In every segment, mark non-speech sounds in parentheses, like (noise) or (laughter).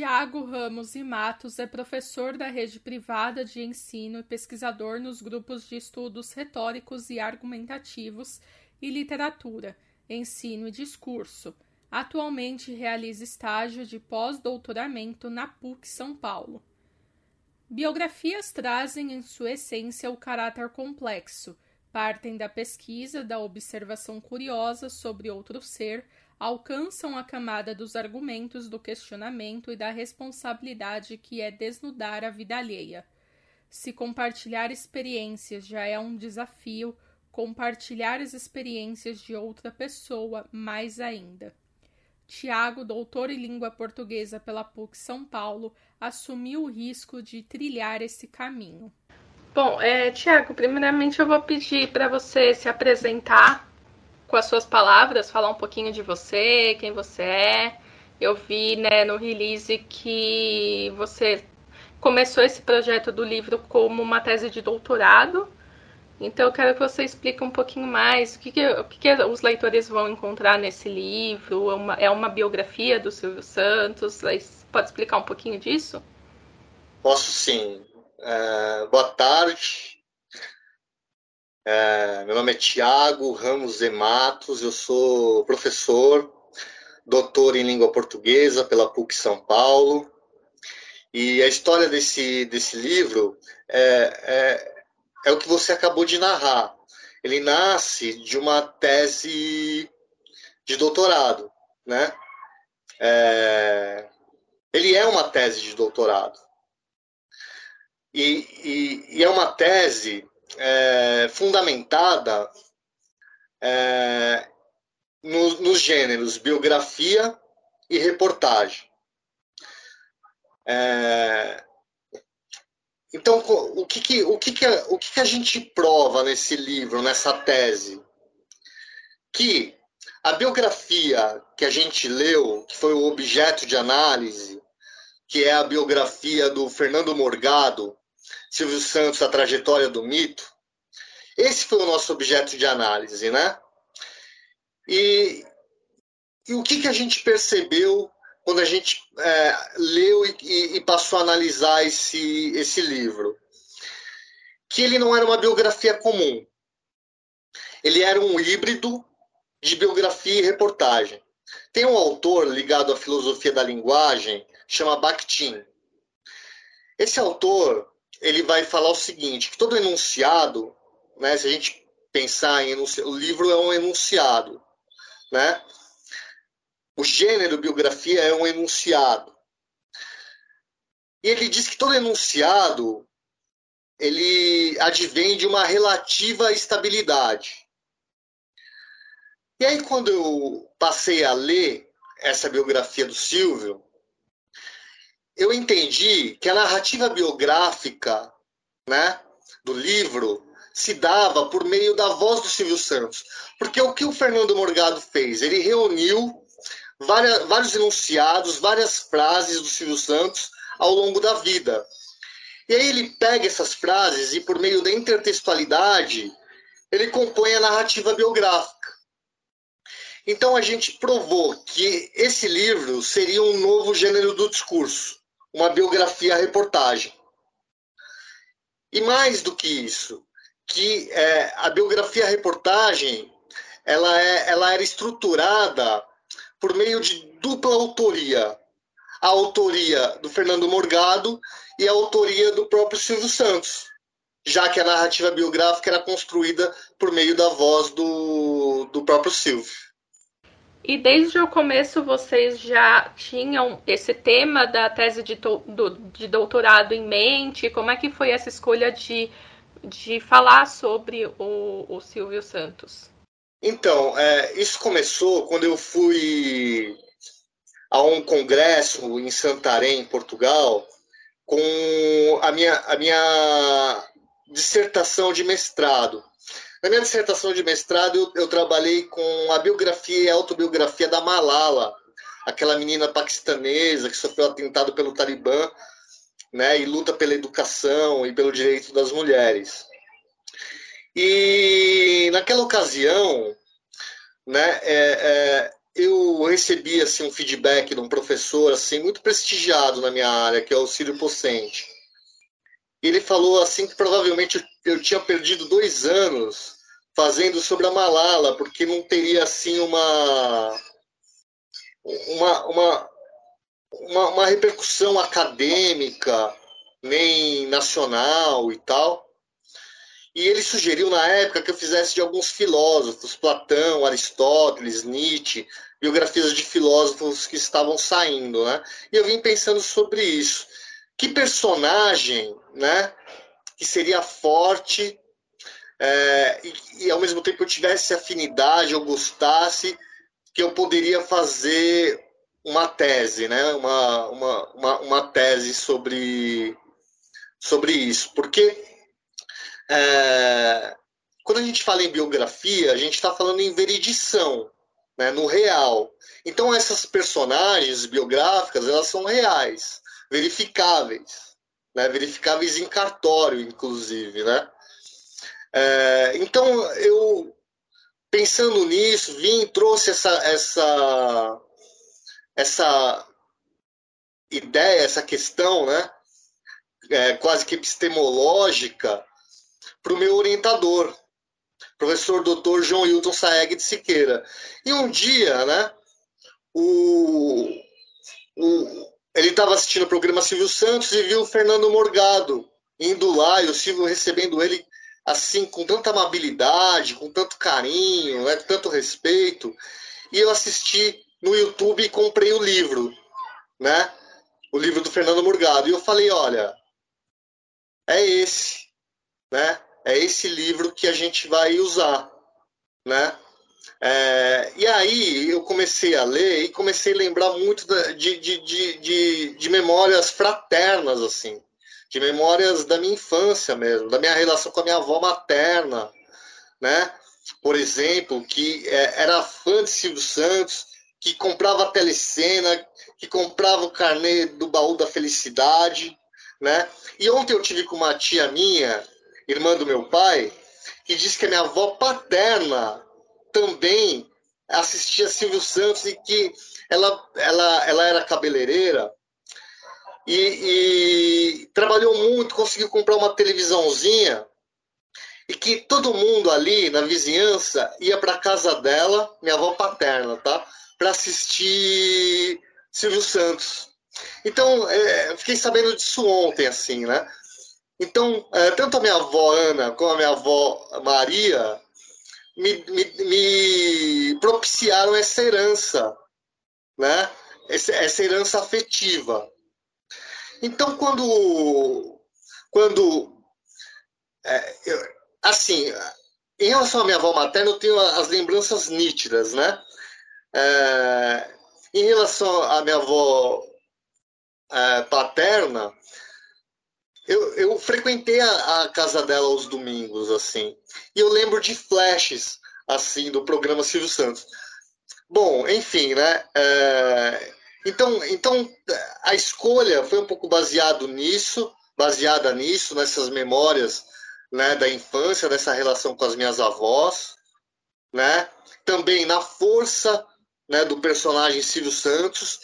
Tiago Ramos e Matos é professor da rede privada de ensino e pesquisador nos grupos de estudos retóricos e argumentativos e literatura, ensino e discurso. Atualmente realiza estágio de pós-doutoramento na PUC São Paulo. Biografias trazem em sua essência o caráter complexo, partem da pesquisa, da observação curiosa sobre outro ser alcançam a camada dos argumentos do questionamento e da responsabilidade que é desnudar a vida alheia. Se compartilhar experiências já é um desafio, compartilhar as experiências de outra pessoa mais ainda. Tiago, doutor em língua portuguesa pela PUC São Paulo, assumiu o risco de trilhar esse caminho. Bom, é, Tiago, primeiramente eu vou pedir para você se apresentar com as suas palavras, falar um pouquinho de você, quem você é. Eu vi né, no release que você começou esse projeto do livro como uma tese de doutorado. Então eu quero que você explique um pouquinho mais o que, que, o que, que os leitores vão encontrar nesse livro. É uma, é uma biografia do Silvio Santos. Pode explicar um pouquinho disso? Posso sim. É, boa tarde. É, meu nome é Tiago Ramos de Matos, eu sou professor, doutor em língua portuguesa pela PUC São Paulo. E a história desse, desse livro é, é, é o que você acabou de narrar. Ele nasce de uma tese de doutorado, né? É, ele é uma tese de doutorado. E, e, e é uma tese é, fundamentada é, no, nos gêneros biografia e reportagem. É, então, o que, que, o, que, que, o que, que a gente prova nesse livro, nessa tese? Que a biografia que a gente leu, que foi o objeto de análise, que é a biografia do Fernando Morgado, Silvio Santos, a trajetória do mito, esse foi o nosso objeto de análise, né? E, e o que, que a gente percebeu quando a gente é, leu e, e, passou a analisar esse, esse livro? Que ele não era uma biografia comum. Ele era um híbrido de biografia e reportagem. Tem um autor ligado à filosofia da linguagem, chama Bakhtin. Esse autor ele vai falar o seguinte, que todo enunciado, né, se a gente pensar em enunciado, o livro é um enunciado, né? O gênero biografia é um enunciado. E ele diz que todo enunciado ele advém de uma relativa estabilidade. E aí, quando eu passei a ler essa biografia do Silvio, eu entendi que a narrativa biográfica né, do livro se dava por meio da voz do Silvio Santos. Porque o que o Fernando Morgado fez? Ele reuniu várias, vários enunciados, várias frases do Silvio Santos ao longo da vida. E aí ele pega essas frases e, por meio da intertextualidade, ele compõe a narrativa biográfica. Então a gente provou que esse livro seria um novo gênero do discurso uma biografia-reportagem. E mais do que isso, que é, a biografia-reportagem ela, é, ela era estruturada por meio de dupla autoria. A autoria do Fernando Morgado e a autoria do próprio Silvio Santos, já que a narrativa biográfica era construída por meio da voz do, do próprio Silvio. E desde o começo vocês já tinham esse tema da tese de, do, de doutorado em mente? Como é que foi essa escolha de, de falar sobre o, o Silvio Santos? Então, é, isso começou quando eu fui a um congresso em Santarém, Portugal, com a minha, a minha dissertação de mestrado. Na minha dissertação de mestrado, eu, eu trabalhei com a biografia e a autobiografia da Malala, aquela menina paquistanesa que sofreu atentado pelo Talibã né, e luta pela educação e pelo direito das mulheres. E naquela ocasião, né, é, é, eu recebi assim um feedback de um professor assim muito prestigiado na minha área, que é o Círio Pocente. Ele falou assim que provavelmente eu tinha perdido dois anos fazendo sobre a Malala, porque não teria assim uma uma, uma, uma, uma repercussão acadêmica nem nacional e tal. E ele sugeriu na época que eu fizesse de alguns filósofos, Platão, Aristóteles, Nietzsche, biografias de filósofos que estavam saindo, né? E eu vim pensando sobre isso. Que personagem, né, que seria forte é, e, e, ao mesmo tempo eu tivesse afinidade, eu gostasse, que eu poderia fazer uma tese, né? Uma, uma, uma, uma tese sobre, sobre isso. Porque é, quando a gente fala em biografia, a gente está falando em veridição, né, no real. Então essas personagens biográficas elas são reais, verificáveis, né, verificáveis em cartório, inclusive, né. É, então eu pensando nisso vim trouxe essa essa essa ideia, essa questão, né, é, quase que epistemológica para o meu orientador, professor doutor João Hilton Saeg de Siqueira. E um dia, né, o, o, ele estava assistindo o programa Silvio Santos e viu o Fernando Morgado indo lá e o Silvio recebendo ele assim com tanta amabilidade, com tanto carinho, né, com tanto respeito. E eu assisti no YouTube e comprei o livro, né? O livro do Fernando Morgado. E eu falei, olha, é esse, né? é esse livro que a gente vai usar, né? É, e aí eu comecei a ler e comecei a lembrar muito de, de, de, de, de memórias fraternas, assim, de memórias da minha infância mesmo, da minha relação com a minha avó materna, né? Por exemplo, que é, era fã de Silvio Santos, que comprava a telecena, que comprava o carnê do baú da felicidade, né? E ontem eu tive com uma tia minha irmã do meu pai, que disse que a minha avó paterna também assistia Silvio Santos e que ela, ela, ela era cabeleireira e, e trabalhou muito, conseguiu comprar uma televisãozinha e que todo mundo ali na vizinhança ia para casa dela, minha avó paterna, tá? Para assistir Silvio Santos. Então, é, fiquei sabendo disso ontem, assim, né? Então, é, tanto a minha avó Ana como a minha avó Maria me, me, me propiciaram essa herança, né? Essa, essa herança afetiva. Então, quando, quando é, eu, assim, em relação à minha avó materna, eu tenho as lembranças nítidas, né? É, em relação à minha avó é, paterna, eu, eu frequentei a, a, casa dela aos domingos, assim. E eu lembro de flashes, assim, do programa Silvio Santos. Bom, enfim, né? É, então, então, a escolha foi um pouco baseado nisso, baseada nisso, nessas memórias né, da infância, dessa relação com as minhas avós, né? Também na força né, do personagem Silvio Santos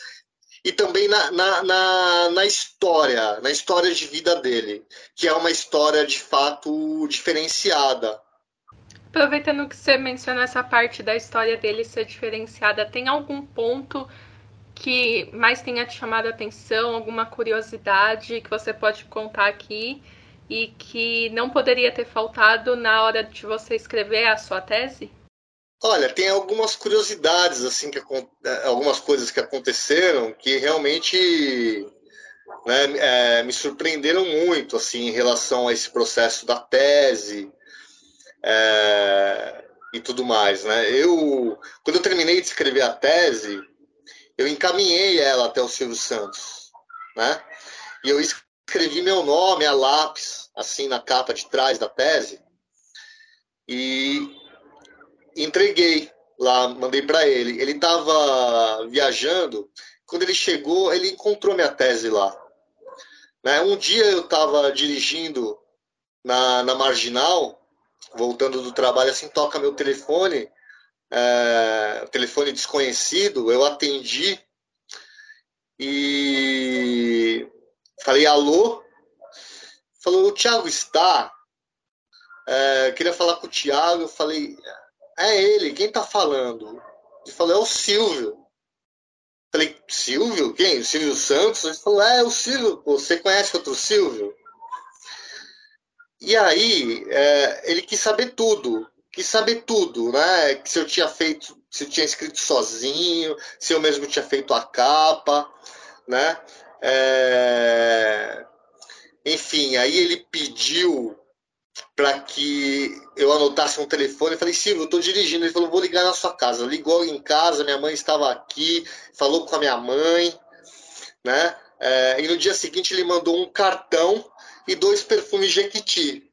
e também na, na, na, na, história, na história de vida dele, que é uma história de fato diferenciada. Aproveitando que você mencionou essa parte da história dele ser diferenciada, tem algum ponto que mais tenha te chamado a atenção, alguma curiosidade que você pode contar aqui e que não poderia ter faltado na hora de você escrever a sua tese? Olha, tem algumas curiosidades, assim, que, é, algumas coisas que aconteceram que realmente né, é, me surpreenderam muito, assim, em relação a esse processo da tese é, e tudo mais, né? Eu, quando eu terminei de escrever a tese, eu encaminhei ela até o Silvio Santos, né? E eu escrevi meu nome a lápis, assim, na capa de trás da tese, e entreguei lá, mandei para ele. Ele estava viajando, quando ele chegou, ele encontrou minha tese lá. Né? Um dia eu estava dirigindo na, na Marginal, voltando do trabalho, assim, toca meu telefone, é, telefone desconhecido, eu atendi e falei alô. Falou, o Thiago está. É, queria falar com o Thiago. Eu falei, é ele, quem está falando? Ele falou, é o Silvio. Falei, Silvio? Quem? O Silvio Santos? Ele falou, é, o Silvio. Você conhece outro Silvio? E aí, é, ele quis saber tudo. Quis saber tudo, né? Se eu tinha feito, se eu tinha escrito sozinho, se eu mesmo tinha feito a capa, né? É... Enfim, aí ele pediu para que eu anotasse um telefone. Eu falei, Silvio, eu estou dirigindo. Ele falou, vou ligar na sua casa. Ligou em casa, minha mãe estava aqui, falou com a minha mãe, né? É, e no dia seguinte ele mandou um cartão e dois perfumes Jequiti,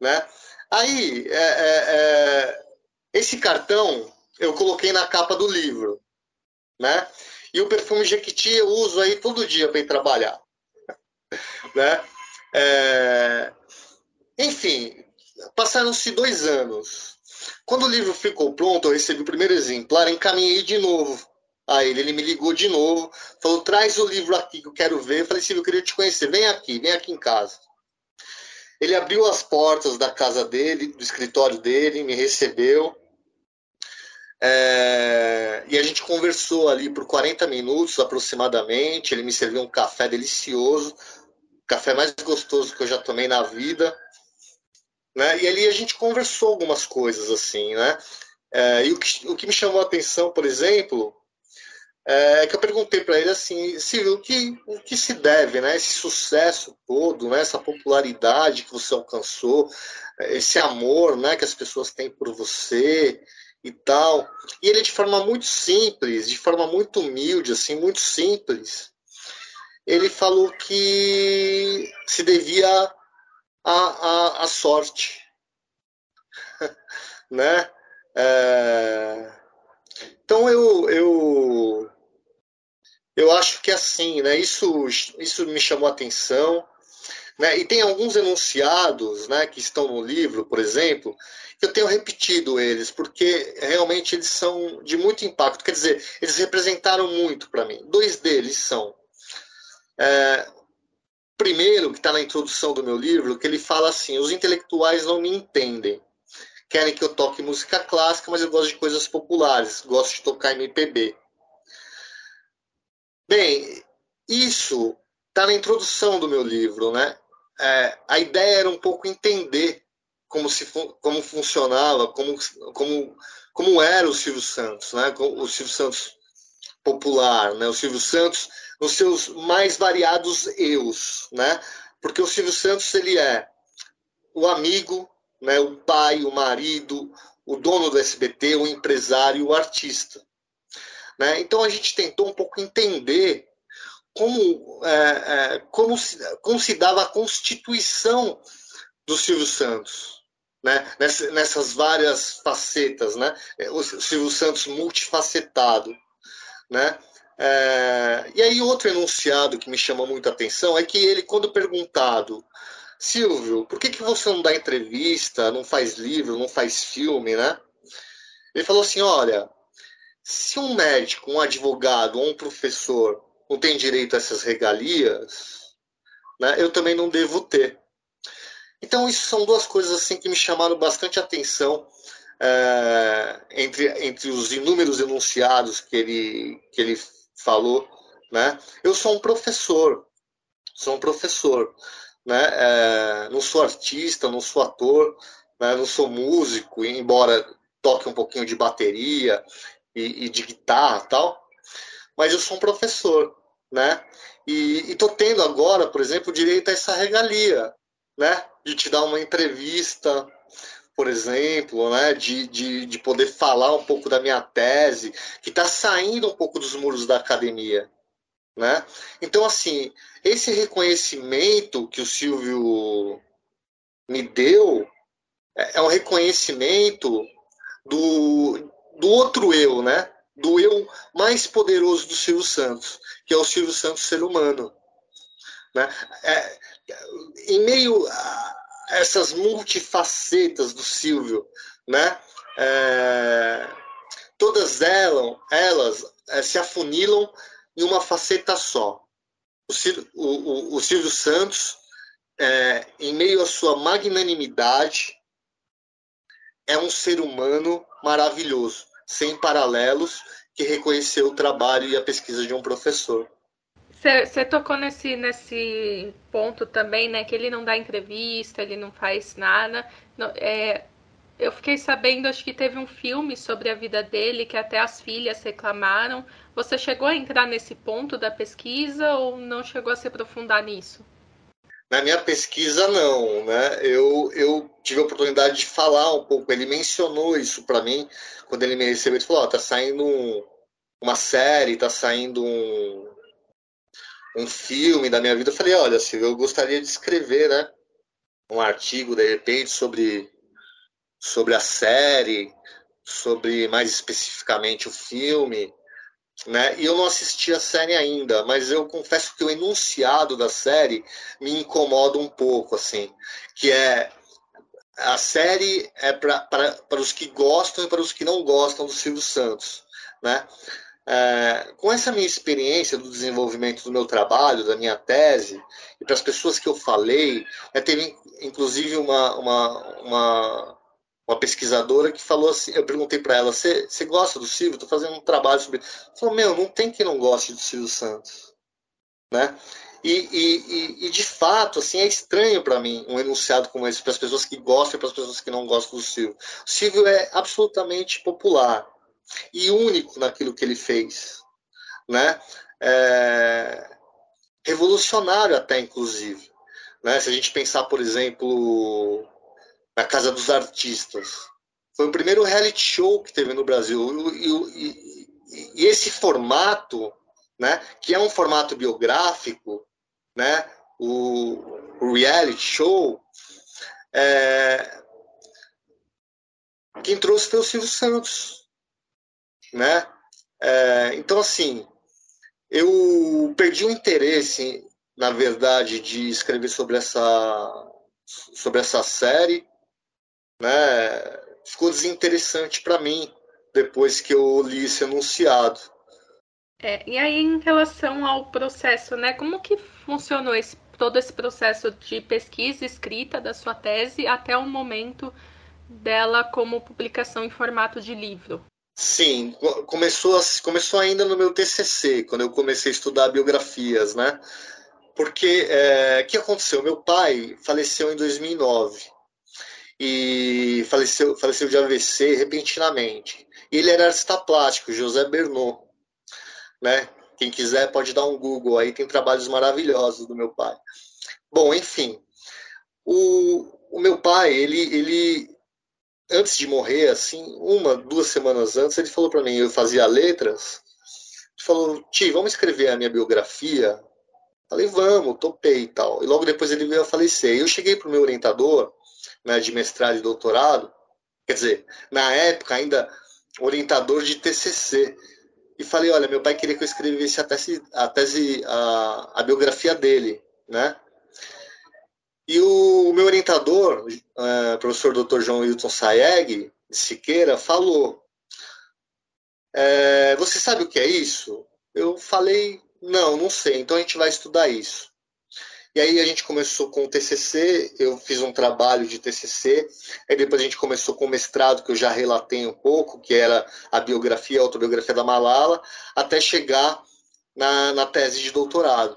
né? Aí, é, é, é, esse cartão eu coloquei na capa do livro, né? E o perfume Jequiti eu uso aí todo dia para ir trabalhar, (laughs) né? É, enfim, passaram-se dois anos. Quando o livro ficou pronto, eu recebi o primeiro exemplar, encaminhei de novo a ele. Ele me ligou de novo, falou: traz o livro aqui que eu quero ver. Eu falei: Silvio, eu queria te conhecer, vem aqui, vem aqui em casa. Ele abriu as portas da casa dele, do escritório dele, me recebeu. É, e a gente conversou ali por 40 minutos aproximadamente. Ele me serviu um café delicioso, café mais gostoso que eu já tomei na vida. Né? E ali a gente conversou algumas coisas assim, né? É, e o que, o que me chamou a atenção, por exemplo, é que eu perguntei para ele assim, Silvio, o que, o que se deve, né? Esse sucesso todo, né? Essa popularidade que você alcançou, esse amor, né? Que as pessoas têm por você e tal. E ele de forma muito simples, de forma muito humilde, assim, muito simples, ele falou que se devia à, sorte, (laughs) né? É... Então eu, eu eu acho que é assim, né? Isso, isso me chamou a atenção. Né? E tem alguns enunciados né, que estão no livro, por exemplo, que eu tenho repetido eles, porque realmente eles são de muito impacto. Quer dizer, eles representaram muito para mim. Dois deles são. É, primeiro, que está na introdução do meu livro, que ele fala assim: os intelectuais não me entendem. Querem que eu toque música clássica, mas eu gosto de coisas populares, gosto de tocar MPB. Bem, isso está na introdução do meu livro, né? É, a ideia era um pouco entender como, se, como funcionava, como, como, como era o Silvio Santos, né? o Silvio Santos popular, né? o Silvio Santos nos seus mais variados eus, né? porque o Silvio Santos ele é o amigo, né? o pai, o marido, o dono do SBT, o empresário, o artista. Né? Então a gente tentou um pouco entender como, é, é, como, se, como se dava a constituição do Silvio Santos. Né? Nessas, várias facetas, né? o Silvio Santos multifacetado. Né? É, e aí outro enunciado que me chama muita atenção é que ele, quando perguntado, Silvio, por que, que você não dá entrevista, não faz livro, não faz filme, né? Ele falou assim, olha, se um médico, um advogado ou um professor não tem direito a essas regalias, né, eu também não devo ter. Então, isso são duas coisas assim que me chamaram bastante atenção é, entre, entre os inúmeros enunciados que ele, que ele falou. Né? Eu sou um professor, sou um professor. Né? É, não sou artista, não sou ator, né? não sou músico, embora toque um pouquinho de bateria e, e de guitarra tal, mas eu sou um professor, né? E estou tendo agora, por exemplo, direito a essa regalia, né? De te dar uma entrevista, por exemplo, né? De, de, de poder falar um pouco da minha tese, que está saindo um pouco dos muros da academia, né? Então, assim, esse reconhecimento que o Silvio me deu é, é um reconhecimento do, do outro eu, né? Do eu mais poderoso do Silvio Santos, que é o Silvio Santos ser humano. Né? É, em meio a essas multifacetas do Silvio, né? é, todas elas, elas é, se afunilam em uma faceta só. O, o, o Silvio Santos, é, em meio à sua magnanimidade, é um ser humano maravilhoso, sem paralelos, que reconheceu o trabalho e a pesquisa de um professor. Você tocou nesse, nesse ponto também, né? Que ele não dá entrevista, ele não faz nada. Não, é, eu fiquei sabendo, acho que teve um filme sobre a vida dele, que até as filhas reclamaram. Você chegou a entrar nesse ponto da pesquisa ou não chegou a se aprofundar nisso? Na minha pesquisa, não. Né? Eu, eu tive a oportunidade de falar um pouco. Ele mencionou isso para mim quando ele me recebeu. Ele falou: oh, tá saindo um, uma série, tá saindo um, um filme da minha vida. Eu falei: olha, Silvio, eu gostaria de escrever né, um artigo, de repente, sobre sobre a série, sobre mais especificamente o filme, né? E eu não assisti a série ainda, mas eu confesso que o enunciado da série me incomoda um pouco, assim, que é a série é para os que gostam e para os que não gostam do Silvio Santos, né? É, com essa minha experiência do desenvolvimento do meu trabalho, da minha tese, e para as pessoas que eu falei, é, teve inclusive uma, uma, uma uma pesquisadora que falou assim, eu perguntei para ela, você gosta do Silvio? Estou fazendo um trabalho sobre Ela falou, meu, não tem quem não goste do Silvio Santos. Né? E, e, e, de fato, assim, é estranho para mim um enunciado como esse para as pessoas que gostam e para as pessoas que não gostam do Silvio. O Silvio é absolutamente popular e único naquilo que ele fez. Né? É... Revolucionário até, inclusive. Né? Se a gente pensar, por exemplo, na Casa dos Artistas. Foi o primeiro reality show que teve no Brasil. E, e, e, esse formato, né, que é um formato biográfico, né, o, o reality show, é, quem trouxe foi o Silvio Santos. Né? É, então, assim, eu perdi o interesse, na verdade, de escrever sobre essa, sobre essa série né, ficou desinteressante para mim depois que eu li esse anunciado. É, e aí, em relação ao processo, né, como que funcionou esse, todo esse processo de pesquisa escrita da sua tese até o momento dela como publicação em formato de livro? Sim, começou, começou ainda no meu TCC, quando eu comecei a estudar biografias, né? Porque é, o que aconteceu? Meu pai faleceu em 2009 e faleceu, faleceu de AVC repentinamente. Ele era artista plástico, José Bernot, né? Quem quiser pode dar um Google aí, tem trabalhos maravilhosos do meu pai. Bom, enfim, o, o meu pai, ele, ele, antes de morrer, assim, uma, duas semanas antes, ele falou para mim, eu fazia letras, ele falou, Ti, vamos escrever a minha biografia? Falei, vamos, topei e tal. E logo depois ele veio a falecer. Eu cheguei pro meu orientador, né, de mestrado e doutorado, quer dizer, na época ainda orientador de TCC, e falei, olha, meu pai queria que eu escrevesse a tese, a, tese, a, a biografia dele, né? E o, meu orientador, uh, professor Dr. João Hilton Saeg, de Siqueira, falou, é, você sabe o que é isso? Eu falei, não, não sei, então a gente vai estudar isso. E aí a gente começou com o TCC, eu fiz um trabalho de TCC, aí depois a gente começou com o mestrado, que eu já relatei um pouco, que era a biografia, a autobiografia da Malala, até chegar na, na tese de doutorado.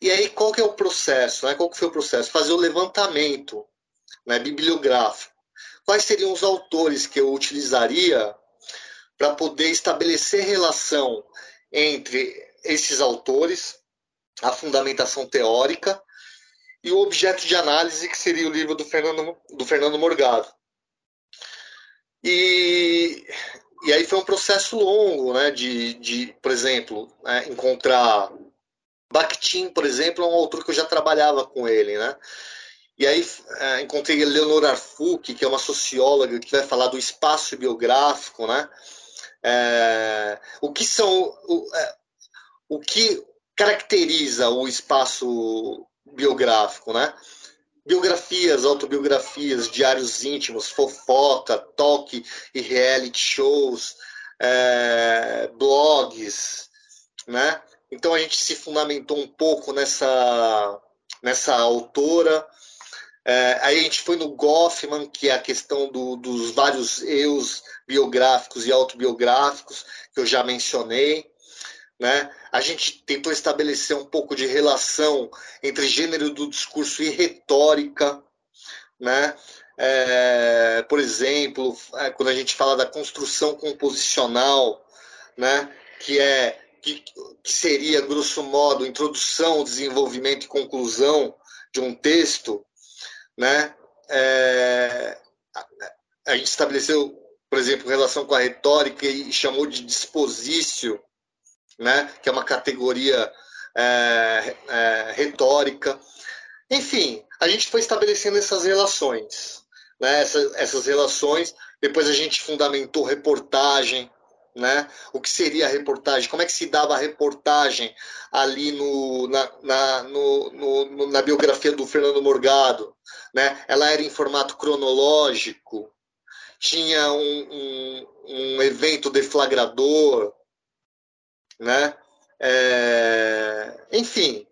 E aí qual que é o processo? Né? Qual que foi o processo? Fazer o levantamento né, bibliográfico. Quais seriam os autores que eu utilizaria para poder estabelecer relação entre esses autores, a fundamentação teórica e o objeto de análise, que seria o livro do Fernando, do Fernando Morgado. E, e aí foi um processo longo, né, de, de por exemplo, né, encontrar Bakhtin, por exemplo, é um autor que eu já trabalhava com ele, né? E aí é, encontrei Leonor Arfuc, que é uma socióloga que vai falar do espaço biográfico, né? É, o que são o, é, o que caracteriza o espaço biográfico, né? biografias, autobiografias, diários íntimos, fofoca, talk e reality shows, é, blogs, né? Então a gente se fundamentou um pouco nessa, nessa autora. É, aí a gente foi no Goffman, que é a questão do, dos vários eus biográficos e autobiográficos, que eu já mencionei. Né? A gente tentou estabelecer um pouco de relação entre gênero do discurso e retórica. Né? É, por exemplo, é, quando a gente fala da construção composicional, né? que é que, que seria, grosso modo, introdução, desenvolvimento e conclusão de um texto, né? É, a, gente estabeleceu, por exemplo, relação com a retórica e chamou de disposício, né? que é uma categoria é, é, retórica. Enfim, a gente foi estabelecendo essas relações. Né? Essas relações, depois a gente fundamentou reportagem, né? O que seria a reportagem? Como é que se dava a reportagem ali no, na, na, no, no, na biografia do Fernando Morgado? Né? Ela era em formato cronológico, tinha um, um, um evento deflagrador, né? É, enfim,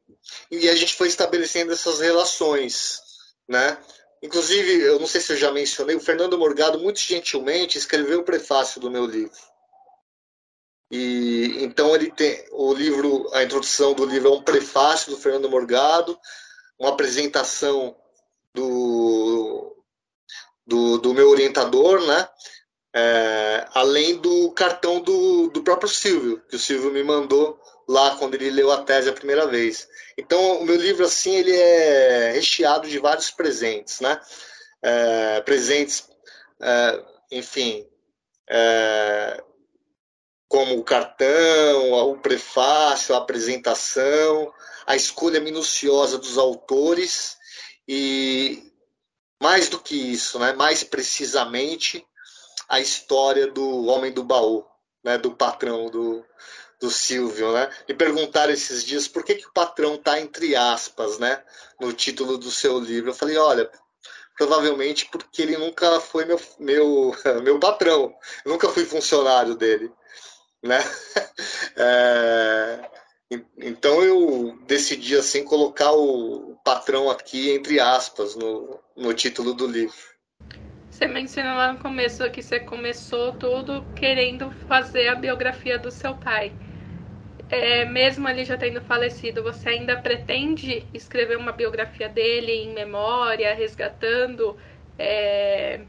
e a gente foi estabelecendo essas relações, né? Inclusive, eu não sei se eu já mencionei, o Fernando Morgado muito gentilmente escreveu o prefácio do meu livro. E então ele tem o livro, a introdução do livro é um prefácio do Fernando Morgado, uma apresentação do, do, do meu orientador, né? É, além do cartão do, do próprio Silvio, que o Silvio me mandou lá quando ele leu a tese a primeira vez. Então, o meu livro, assim, ele é recheado de vários presentes, né? É, presentes, é, enfim, é, como o cartão, o prefácio, a apresentação, a escolha minuciosa dos autores e mais do que isso, né, mais precisamente a história do homem do baú, né, do patrão do, do Silvio, né? Me perguntaram esses dias por que, que o patrão está entre aspas, né, no título do seu livro. Eu falei, olha, provavelmente porque ele nunca foi meu meu (laughs) meu patrão, nunca fui funcionário dele né? (laughs) É, então eu decidi assim colocar o patrão aqui entre aspas no, no título do livro. Você mencionou lá no começo que você começou tudo querendo fazer a biografia do seu pai. É, mesmo ele já tendo falecido, você ainda pretende escrever uma biografia dele em memória, resgatando, é,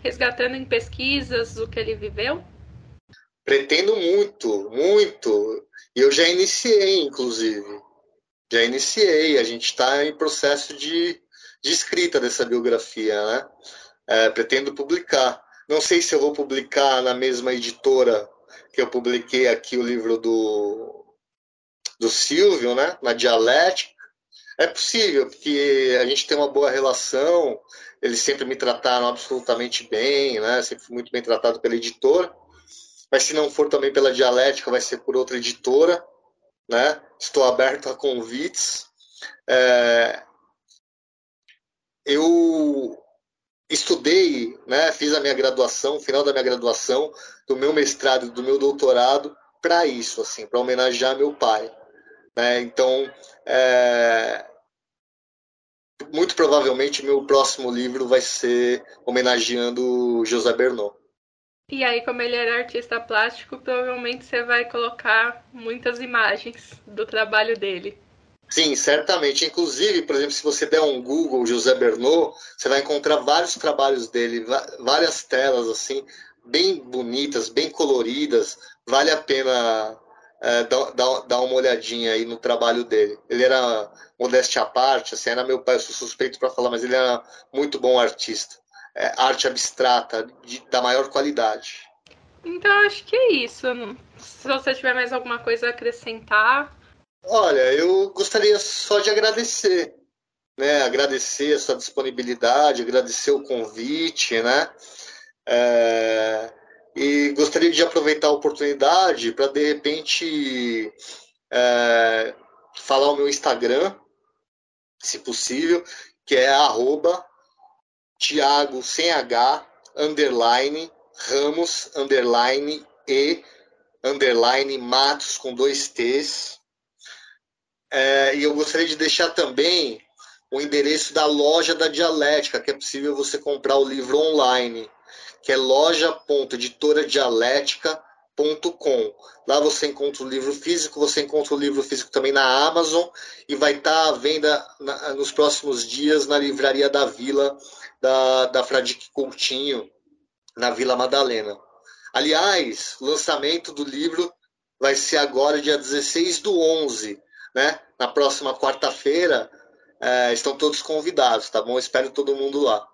resgatando em pesquisas o que ele viveu? Pretendo muito, muito. E eu já iniciei, inclusive. Já iniciei. A gente está em processo de, de escrita dessa biografia, né? É, pretendo publicar. Não sei se eu vou publicar na mesma editora que eu publiquei aqui o livro do, do Silvio, né? Na Dialética. É possível, porque a gente tem uma boa relação, eles sempre me trataram absolutamente bem, né? Sempre fui muito bem tratado pela editora mas se não for também pela Dialética, vai ser por outra editora, né? Estou aberto a convites. É, eu estudei, né? Fiz a minha graduação, final da minha graduação, do meu mestrado, do meu doutorado, para isso, assim, para homenagear meu pai. Né? Então, é, muito provavelmente meu próximo livro vai ser homenageando José Bernot. E aí, como ele era artista plástico, provavelmente você vai colocar muitas imagens do trabalho dele. Sim, certamente. Inclusive, por exemplo, se você der um Google José Bernot, você vai encontrar vários trabalhos dele, várias telas assim, bem bonitas, bem coloridas. Vale a pena é, dar, dar, dar, uma olhadinha aí no trabalho dele. Ele era modéstia à parte, assim, era meu pai, eu sou suspeito para falar, mas ele era muito bom artista é, arte abstrata de, da maior qualidade. Então acho que é isso. Se você tiver mais alguma coisa a acrescentar. Olha, eu gostaria só de agradecer, né? Agradecer a sua disponibilidade, agradecer o convite, né? É, e gostaria de aproveitar a oportunidade para de repente é, falar o meu Instagram, se possível, que é arroba Tiago sem H, underline, Ramos, underline, e, underline, Matos com dois T's. É, e eu gostaria de deixar também o endereço da loja da Dialética, que é possível você comprar o livro online, que é loja.editoradialética.com. Lá você encontra o livro físico, você encontra o livro físico também na Amazon e vai estar à venda na, nos próximos dias na Livraria da Vila da, da Fradique Coutinho, na Vila Madalena. Aliás, o lançamento do livro vai ser agora, dia 16 do 11, né? Na próxima quarta-feira, é, estão todos convidados, tá bom? Espero todo mundo lá.